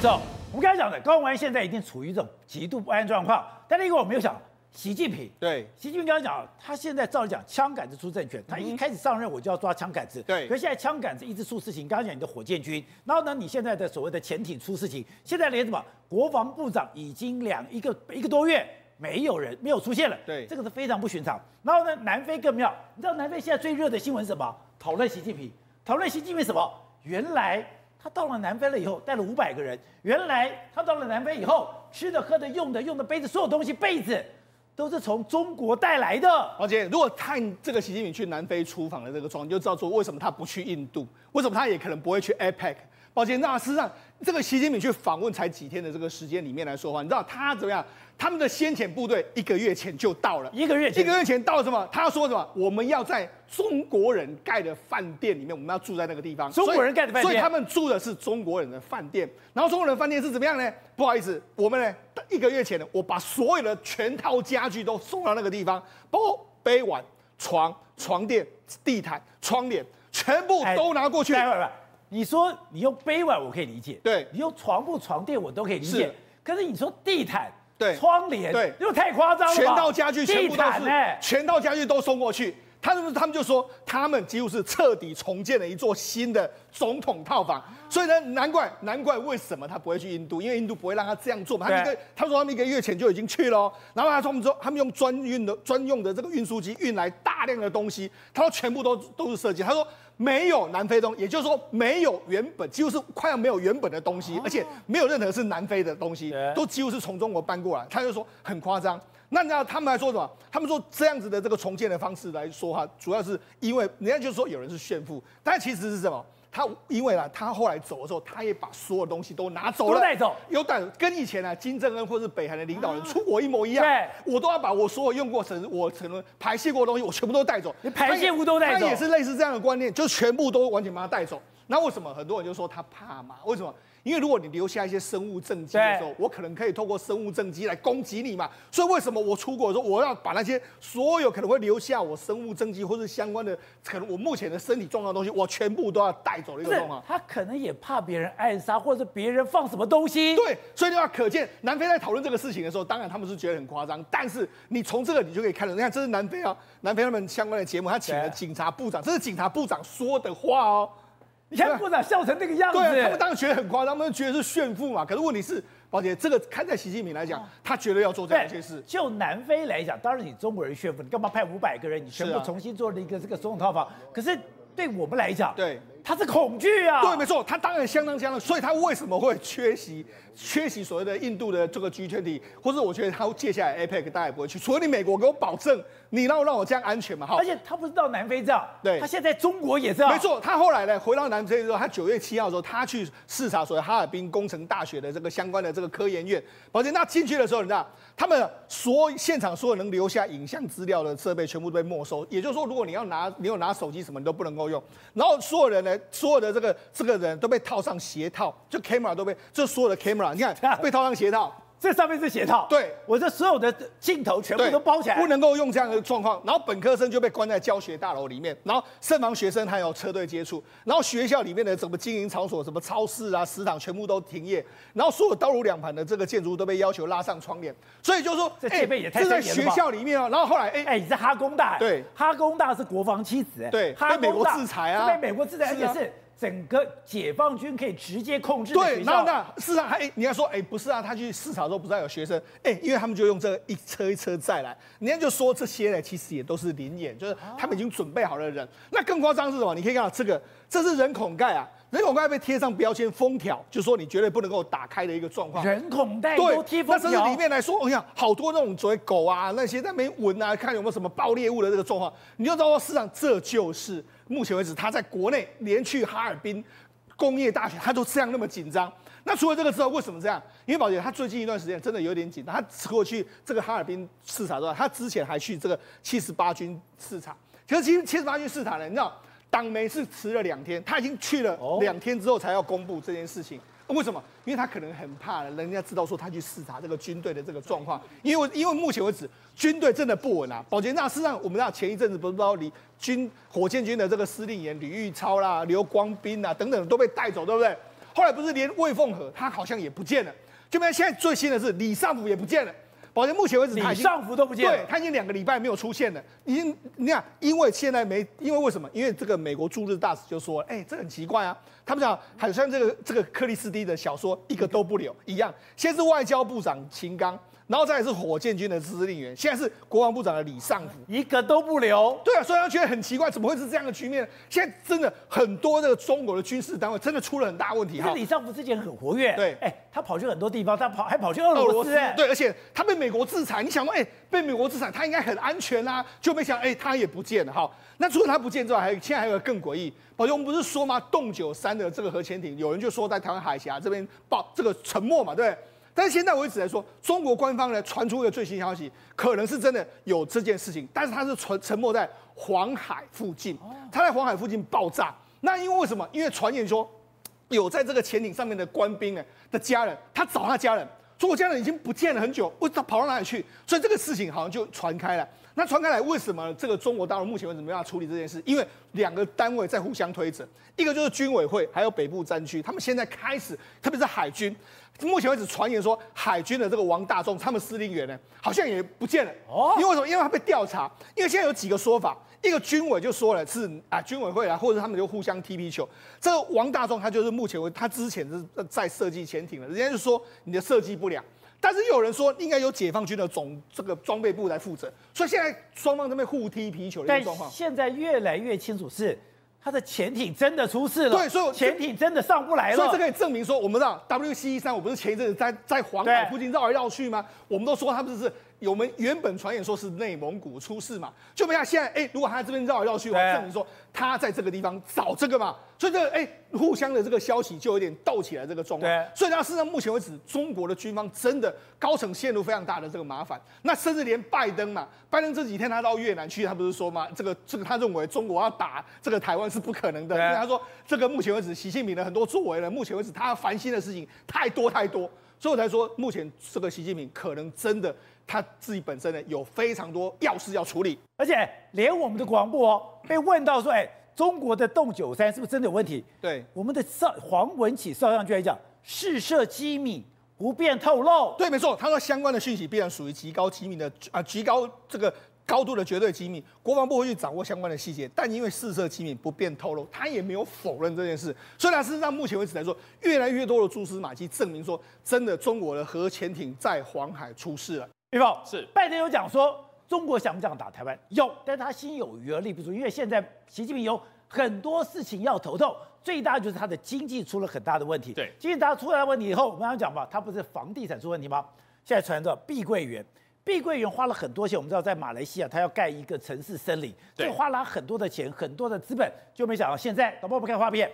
走，我们刚才讲的，高虹安现在已经处于一种极度不安状况。但另一个我们又想，习近平，对，习近平刚才讲，他现在照理讲，枪杆子出政权，他一开始上任我就要抓枪杆子，对。可是现在枪杆子一直出事情，刚刚讲你的火箭军，然后呢，你现在的所谓的潜艇出事情，现在连什么国防部长已经两一个一个多月没有人没有出现了，对，这个是非常不寻常。然后呢，南非更妙，你知道南非现在最热的新闻是什么？讨论习近平，讨论习近平什么？原来。他到了南非了以后，带了五百个人。原来他到了南非以后，吃的、喝的、用的、用的杯子，所有东西被子，都是从中国带来的。王杰，如果看这个习近平去南非出访的这个状况，就知道说为什么他不去印度，为什么他也可能不会去 APEC。抱歉，那事实上，这个习近平去访问才几天的这个时间里面来说话，你知道他怎么样？他们的先遣部队一个月前就到了，一个月前，一个月前到了什么？他要说什么？我们要在中国人盖的饭店里面，我们要住在那个地方。中国人盖的饭店，所以他们住的是中国人的饭店。然后中国人的饭店是怎么样呢？不好意思，我们呢一个月前呢，我把所有的全套家具都送到那个地方，包括杯碗、床、床垫、地毯、窗帘，全部都拿过去。哎，你说你用杯碗我可以理解，对，你用床铺、床垫我都可以理解。可是你说地毯。对，窗帘对，又太夸张了。全套家具全部都是，欸、全套家具都送过去。他们他们就说，他们几乎是彻底重建了一座新的总统套房。所以呢，难怪难怪为什么他不会去印度，因为印度不会让他这样做嘛。他们一个他说他们一个月前就已经去了，然后他说他们说他们用专运的专用的这个运输机运来大量的东西，他说全部都都是设计。他说。没有南非东，也就是说没有原本，几乎是快要没有原本的东西，而且没有任何是南非的东西，都几乎是从中国搬过来。他就说很夸张。那你知道他们来说什么？他们说这样子的这个重建的方式来说哈，主要是因为人家就说有人是炫富，但其实是什么？他因为啊，他后来走的时候，他也把所有东西都拿走了，带走，有带，跟以前啊金正恩或是北韩的领导人出国一模一样。对，我都要把我所有用过、成我可能排泄过的东西，我全部都带走。你排泄物都带走，他也是类似这样的观念，就全部都完全把它带走。那为什么很多人就说他怕嘛？为什么？因为如果你留下一些生物证据的时候，我可能可以透过生物证据来攻击你嘛。所以为什么我出国的时候，我要把那些所有可能会留下我生物证据或者相关的可能我目前的身体状况的东西，我全部都要带走的一个状况。他可能也怕别人暗杀，或者是别人放什么东西。对，所以的话，可见南非在讨论这个事情的时候，当然他们是觉得很夸张。但是你从这个你就可以看到，你看这是南非啊，南非他们相关的节目，他请了警察部长，这是警察部长说的话哦。你看部长笑成那个样子，对，他们当然觉得很夸张，他们觉得是炫富嘛。可是问题是，宝姐，这个看在习近平来讲，他绝对要做这样一件事。就南非来讲，当然你中国人炫富，你干嘛派五百个人，你全部重新做了一个这个总统套房？可是对我们来讲，对。他是恐惧啊！对，没错，他当然相当相当，所以他为什么会缺席缺席所谓的印度的这个 G20，或者我觉得他接下来 APEC 大概不会去，除非你美国给我保证，你让让我这样安全嘛？好，而且他不是到南非这样，对，他现在在中国也这样。没错，他后来呢回到南非之后，他九月七号的时候，他去视察所谓哈尔滨工程大学的这个相关的这个科研院，而且那进去的时候，你知道，他们所现场所有能留下影像资料的设备全部都被没收，也就是说，如果你要拿你有拿手机什么，你都不能够用。然后所有人呢，所有的这个。这个人都被套上鞋套，就 camera 都被，就所有的 camera，你看 被套上鞋套，这上面是鞋套，对，我这所有的镜头全部都包起来，不能够用这样的状况。然后本科生就被关在教学大楼里面，然后慎防学生还有车队接触，然后学校里面的什么经营场所，什么超市啊、食堂全部都停业，然后所有道路两旁的这个建筑物都被要求拉上窗帘。所以就是说，这戒备也太严了。这在学校里面啊，然后后来，哎哎，你是哈工大，对，哈工大是国防七子，哎，对，被美国制裁啊，被美国制裁，而且是。整个解放军可以直接控制。对，然后那事实上，哎，你要说，哎，不是啊，他去市场的时候不是还有学生，哎，因为他们就用这个一车一车载来，人家就说这些呢，其实也都是灵眼，就是他们已经准备好了的人。那更夸张是什么？你可以看到这个，这是人孔盖啊，人孔盖被贴上标签封条，就说你绝对不能够打开的一个状况。人孔盖都贴封条。那甚至里面来说，我想好多那种所谓狗啊，那些在那边闻啊，看有没有什么爆裂物的这个状况，你就知道，事实上这就是目前为止他在国内连去哈尔滨。工业大学，他都这样那么紧张。那除了这个之后，为什么这样？因为宝杰他最近一段时间真的有点紧张。他过去这个哈尔滨视察之外，他之前还去这个七十八军视察。其实七七十八军视察呢，你知道党媒是迟了两天，他已经去了两天之后才要公布这件事情。为什么？因为他可能很怕人家知道说他去视察这个军队的这个状况。因为因为目前为止军队真的不稳啊。保杰那事实上我们知道前一阵子不是说李军火箭军的这个司令员李玉超啦、刘光斌啊等等都被带走，对不对？后来不是连魏凤和他好像也不见了，就没现在最新的是李尚福也不见了。好像目前为止，他已经上浮都不见了，对，他已经两个礼拜没有出现了。已经你看，因为现在没，因为为什么？因为这个美国驻日大使就说，哎、欸，这很奇怪啊。他们讲，好像这个这个克里斯蒂的小说一个都不留一样。先是外交部长秦刚。然后再来是火箭军的司令员，现在是国防部长的李尚福，一个都不留。对啊，所以他觉得很奇怪，怎么会是这样的局面呢？现在真的很多这个中国的军事单位真的出了很大问题哈。李尚福之前很活跃，对，哎，他跑去很多地方，他跑还跑去俄罗斯，对，而且他被美国制裁，你想说，哎，被美国制裁，他应该很安全啊，就没想，哎，他也不见了哈。那除了他不见之外，还有现在还有个更诡异，宝杰，我们不是说吗？洞九三的这个核潜艇，有人就说在台湾海峡这边爆这个沉没嘛，对不对？但是现在为止来说，中国官方呢传出一个最新消息，可能是真的有这件事情，但是它是沉沉没在黄海附近，它在黄海附近爆炸。那因为为什么？因为传言说有在这个潜艇上面的官兵呢的家人，他找他家人，说我家人已经不见了很久，我他跑到哪里去？所以这个事情好像就传开了。那传开来，为什么这个中国大陆目前为止没办法处理这件事？因为两个单位在互相推责，一个就是军委会，还有北部战区，他们现在开始，特别是海军。目前为止，传言说海军的这个王大中，他们司令员呢，好像也不见了。哦，因为什么？因为他被调查。因为现在有几个说法，一个军委就说了是啊，军委会啊，或者他们就互相踢皮球。这个王大中他就是目前为他之前是在设计潜艇的，人家就说你的设计不良。但是又有人说应该由解放军的总这个装备部来负责。所以现在双方在那边互踢皮球的一个状况。现在越来越清楚是。他的潜艇真的出事了，对，所以潜艇真的上不来了，所以这可以证明说，我们知道 W C 一三，我不是前一阵子在在黄海附近绕来绕去吗？我们都说他不是。我们原本传言说是内蒙古出事嘛，就没想现在哎，如果他这边绕来绕去，我证明说他在这个地方找这个嘛，所以这个哎，互相的这个消息就有点斗起来这个状况。所以到事实上目前为止，中国的军方真的高层陷入非常大的这个麻烦。那甚至连拜登嘛，拜登这几天他到越南去，他不是说嘛，这个这个他认为中国要打这个台湾是不可能的，因为他说这个目前为止习近平的很多作为呢，目前为止他烦心的事情太多太多，所以我才说目前这个习近平可能真的。他自己本身呢，有非常多要事要处理，而且连我们的国防部哦，被问到说，哎，中国的洞九三是不是真的有问题？对，我们的少黄文启少将军来讲，试射机密不便透露。对，没错，他说相关的讯息必然属于极高机密的啊，极高这个。高度的绝对机密，国防部会去掌握相关的细节，但因为试射机密不便透露，他也没有否认这件事。虽然，事实上目前为止来说，越来越多的蛛丝马迹证明说，真的中国的核潜艇在黄海出事了。预报是拜登有讲说，中国想不想打台湾？有，但是他心有余而力不足，因为现在习近平有很多事情要头痛，最大就是他的经济出了很大的问题。对，经济大出来的问题以后，我们刚刚讲吧，他不是房地产出问题吗？现在传着碧桂园。碧桂园花了很多钱，我们知道在马来西亚，他要盖一个城市森林，就花了很多的钱，很多的资本，就没想到现在，导播不看画面，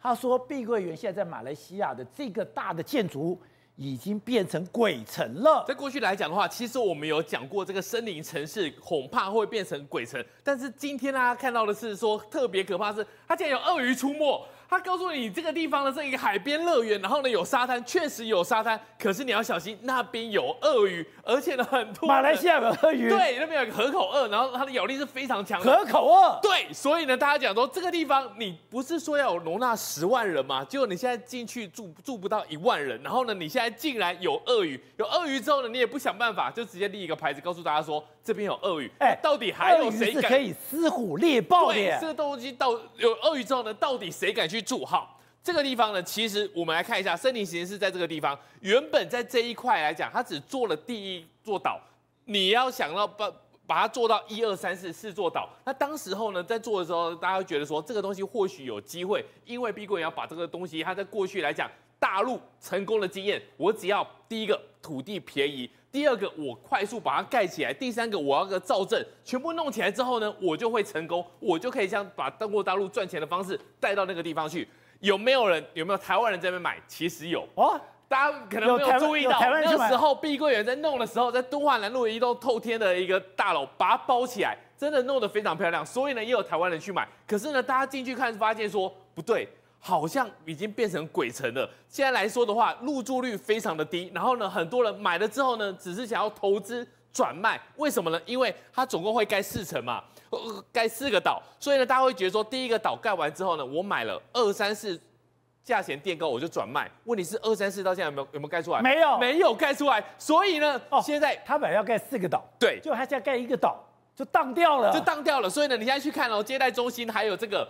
他说碧桂园现在在马来西亚的这个大的建筑物已经变成鬼城了。在过去来讲的话，其实我们有讲过这个森林城市恐怕会变成鬼城，但是今天大家看到的是说特别可怕是，它竟然有鳄鱼出没。他告诉你，这个地方呢是一个海边乐园，然后呢有沙滩，确实有沙滩，可是你要小心，那边有鳄鱼，而且呢很多。马来西亚的鳄鱼？对，那边有个河口鳄，然后它的咬力是非常强的。河口鳄？对，所以呢，大家讲说这个地方你不是说要有容纳十万人吗？结果你现在进去住住不到一万人，然后呢，你现在竟然有鳄鱼，有鳄鱼之后呢，你也不想办法，就直接立一个牌子告诉大家说这边有鳄鱼。哎，到底还有谁敢？可以狮虎猎豹的。对，这个东西到有鳄鱼之后呢，到底谁敢去住？哈。这个地方呢，其实我们来看一下，森林实验室在这个地方，原本在这一块来讲，它只做了第一座岛。你要想到把把它做到一二三四四座岛，那当时候呢，在做的时候，大家会觉得说，这个东西或许有机会，因为碧桂园要把这个东西，它在过去来讲，大陆成功的经验，我只要第一个土地便宜，第二个我快速把它盖起来，第三个我要个造证，全部弄起来之后呢，我就会成功，我就可以像把中国大陆赚钱的方式带到那个地方去。有没有人？有没有台湾人在那边买？其实有哦，大家可能没有注意到，那个时候碧桂园在弄的时候，在敦化南路一栋透天的一个大楼，把它包起来，真的弄得非常漂亮。所以呢，也有台湾人去买。可是呢，大家进去看，发现说不对，好像已经变成鬼城了。现在来说的话，入住率非常的低。然后呢，很多人买了之后呢，只是想要投资转卖。为什么呢？因为它总共会盖四层嘛。盖四个岛，所以呢，大家会觉得说，第一个岛盖完之后呢，我买了二三四价钱垫高我就转卖。问题是二三四到现在有没有有没有盖出来？没有，没有盖出来。所以呢，哦，现在他本来要盖四个岛，对，就他现在盖一个岛就当掉了，就当掉了。所以呢，你现在去看哦，接待中心还有这个。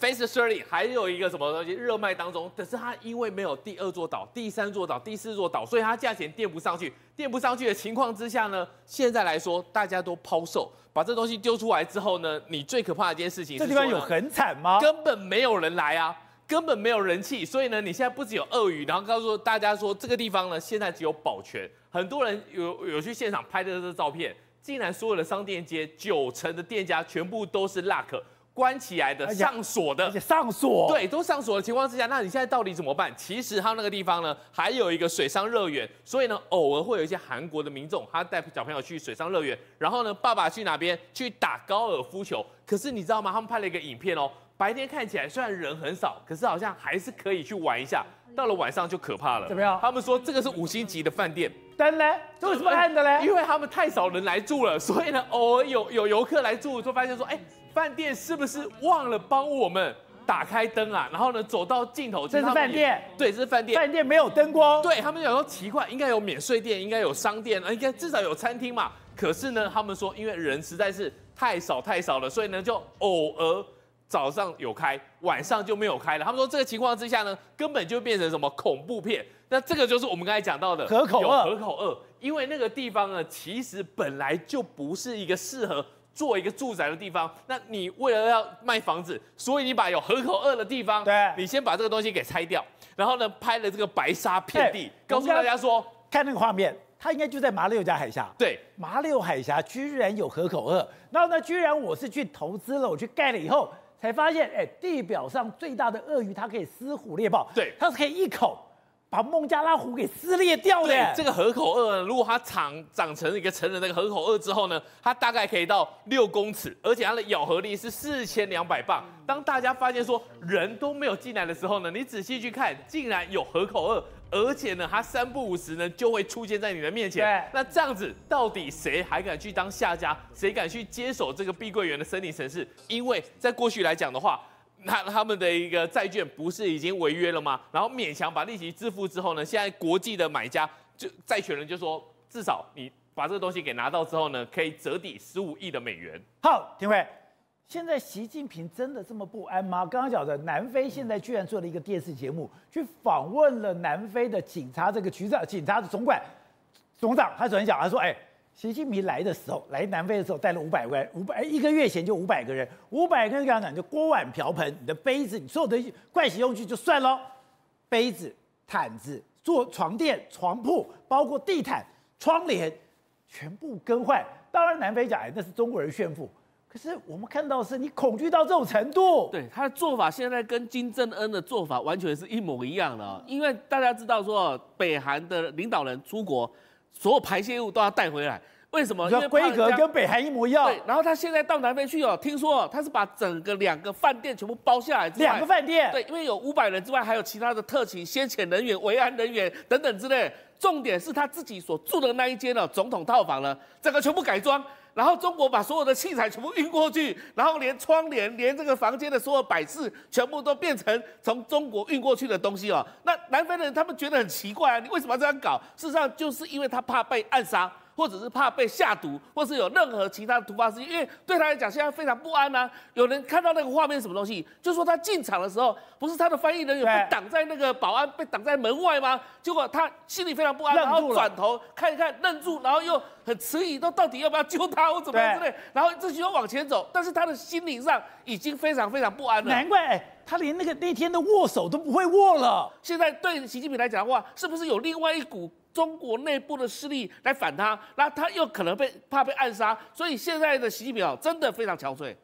Phase Thirty 还有一个什么东西热卖当中，可是它因为没有第二座岛、第三座岛、第四座岛，所以它价钱垫不上去。垫不上去的情况之下呢，现在来说大家都抛售，把这东西丢出来之后呢，你最可怕的一件事情，这地方有很惨吗？根本没有人来啊，根本没有人气。所以呢，你现在不只有鳄鱼，然后告诉大家说这个地方呢，现在只有保全。很多人有有去现场拍的这个照片，竟然所有的商店街九成的店家全部都是 lock。关起来的，上锁的，而且上锁，对，都上锁的情况之下，那你现在到底怎么办？其实他那个地方呢，还有一个水上乐园，所以呢，偶尔会有一些韩国的民众，他带小朋友去水上乐园，然后呢，爸爸去哪边去打高尔夫球？可是你知道吗？他们拍了一个影片哦，白天看起来虽然人很少，可是好像还是可以去玩一下。到了晚上就可怕了。怎么样？他们说这个是五星级的饭店。灯呢？这为什么暗的嘞？因为他们太少人来住了，所以呢，偶尔有有游客来住，就发现说，哎。饭店是不是忘了帮我们打开灯啊？然后呢，走到尽头，这是饭店，对，这是饭店。饭店没有灯光，对他们有时候奇怪，应该有免税店，应该有商店，应该至少有餐厅嘛。可是呢，他们说因为人实在是太少太少了，所以呢，就偶尔早上有开，晚上就没有开了。他们说这个情况之下呢，根本就变成什么恐怖片。那这个就是我们刚才讲到的河口二，河口二，因为那个地方呢，其实本来就不是一个适合。做一个住宅的地方，那你为了要卖房子，所以你把有河口二的地方，对，你先把这个东西给拆掉，然后呢，拍了这个白沙遍地，告诉大家说，看那个画面，它应该就在马六甲海峡，对，马六海峡居然有河口二，然后呢，居然我是去投资了，我去盖了以后，才发现，哎，地表上最大的鳄鱼，它可以狮虎猎豹，对，它是可以一口。把孟加拉虎给撕裂掉的。对，这个河口鳄，如果它长长成一个成人那个河口鳄之后呢，它大概可以到六公尺，而且它的咬合力是四千两百磅。当大家发现说人都没有进来的时候呢，你仔细去看，竟然有河口鳄，而且呢，它三不五时呢就会出现在你的面前。对，那这样子到底谁还敢去当下家？谁敢去接手这个碧桂园的森林城市？因为在过去来讲的话。那他们的一个债券不是已经违约了吗？然后勉强把利息支付之后呢，现在国际的买家就债权人就说，至少你把这个东西给拿到之后呢，可以折抵十五亿的美元。好，廷辉，现在习近平真的这么不安吗？刚刚讲的南非现在居然做了一个电视节目，去访问了南非的警察这个局长、警察的总管总长，他昨天讲，他说，哎。习近平来的时候，来南非的时候带了五百个人，五百一个月前就五百个人，五百个人跟他讲就锅碗瓢盆，你的杯子，你所有的盥洗用具就算喽，杯子、毯子、做床垫、床铺，包括地毯、窗帘，全部更换。当然南非讲，哎，那是中国人炫富，可是我们看到的是你恐惧到这种程度。对，他的做法现在跟金正恩的做法完全是一模一样的，因为大家知道说北韩的领导人出国。所有排泄物都要带回来，为什么？因为规格跟北韩一模一样。对，然后他现在到南非去哦，听说他是把整个两个饭店全部包下来。两个饭店。对，因为有五百人之外，还有其他的特勤、先遣人员、维安人员等等之类。重点是他自己所住的那一间呢总统套房呢，整个全部改装。然后中国把所有的器材全部运过去，然后连窗帘、连这个房间的所有摆饰，全部都变成从中国运过去的东西哦。那南非人他们觉得很奇怪啊，你为什么要这样搞？事实上就是因为他怕被暗杀。或者是怕被下毒，或是有任何其他的突发事情，因为对他来讲现在非常不安呐、啊。有人看到那个画面什么东西，就说他进场的时候，不是他的翻译人员被挡在那个保安被挡在门外吗？结果他心里非常不安，然后转头看一看，愣住，然后又很迟疑，都到底要不要救他或怎么样之类，然后自己又往前走，但是他的心理上已经非常非常不安了。难怪他连那个那天的握手都不会握了。现在对习近平来讲的话，是不是有另外一股？中国内部的势力来反他，那他又可能被怕被暗杀，所以现在的习近平真的非常憔悴。